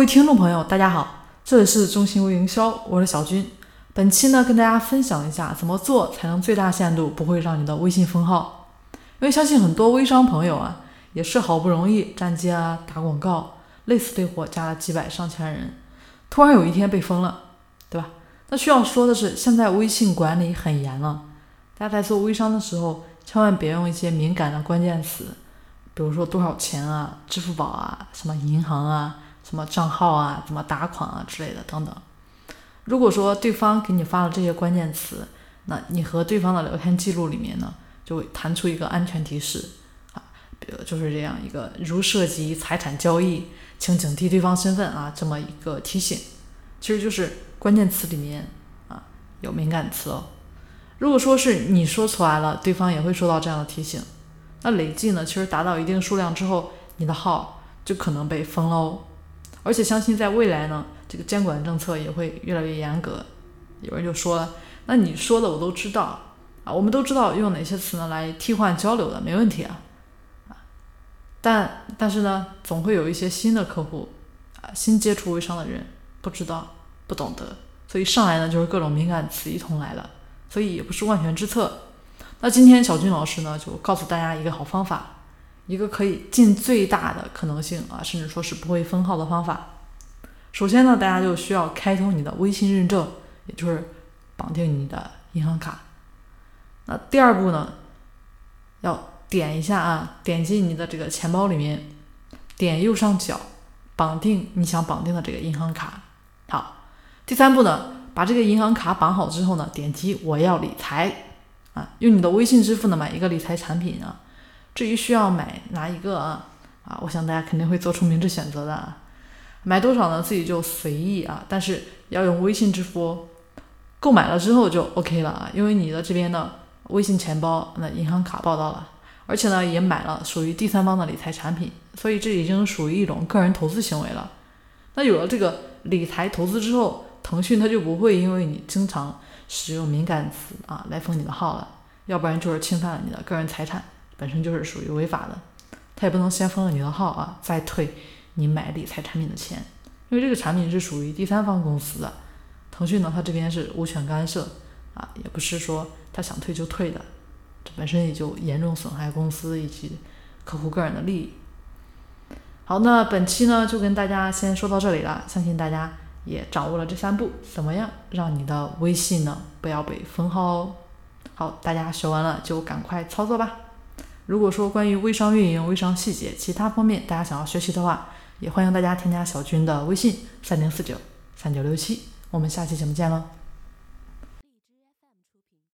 各位听众朋友，大家好，这里是中心微营销，我是小军。本期呢，跟大家分享一下怎么做才能最大限度不会让你的微信封号。因为相信很多微商朋友啊，也是好不容易站街啊、打广告，累死累活加了几百上千人，突然有一天被封了，对吧？那需要说的是，现在微信管理很严了，大家在做微商的时候，千万别用一些敏感的关键词，比如说多少钱啊、支付宝啊、什么银行啊。什么账号啊，怎么打款啊之类的等等。如果说对方给你发了这些关键词，那你和对方的聊天记录里面呢，就会弹出一个安全提示啊，比如就是这样一个，如涉及财产交易，请警惕对方身份啊，这么一个提醒。其实就是关键词里面啊有敏感词哦。如果说是你说出来了，对方也会收到这样的提醒。那累计呢，其实达到一定数量之后，你的号就可能被封喽。而且相信在未来呢，这个监管政策也会越来越严格。有人就说了，那你说的我都知道啊，我们都知道用哪些词呢来替换交流的，没问题啊啊。但但是呢，总会有一些新的客户啊，新接触微商的人不知道不懂得，所以上来呢就是各种敏感词一通来了，所以也不是万全之策。那今天小军老师呢就告诉大家一个好方法。一个可以尽最大的可能性啊，甚至说是不会封号的方法。首先呢，大家就需要开通你的微信认证，也就是绑定你的银行卡。那第二步呢，要点一下啊，点击你的这个钱包里面，点右上角绑定你想绑定的这个银行卡。好，第三步呢，把这个银行卡绑好之后呢，点击我要理财啊，用你的微信支付呢买一个理财产品啊。至于需要买哪一个啊？啊，我想大家肯定会做出明智选择的啊。买多少呢？自己就随意啊，但是要用微信支付。购买了之后就 OK 了啊，因为你的这边的微信钱包、那银行卡报到了，而且呢也买了属于第三方的理财产品，所以这已经属于一种个人投资行为了。那有了这个理财投资之后，腾讯它就不会因为你经常使用敏感词啊来封你的号了，要不然就是侵犯了你的个人财产。本身就是属于违法的，他也不能先封了你的号啊，再退你买理财产品的钱，因为这个产品是属于第三方公司的，腾讯呢，它这边是无权干涉啊，也不是说他想退就退的，这本身也就严重损害公司以及客户个人的利益。好，那本期呢就跟大家先说到这里了，相信大家也掌握了这三步，怎么样让你的微信呢不要被封号哦？好，大家学完了就赶快操作吧。如果说关于微商运营、微商细节其他方面大家想要学习的话，也欢迎大家添加小军的微信三零四九三九六七，我们下期节目见喽。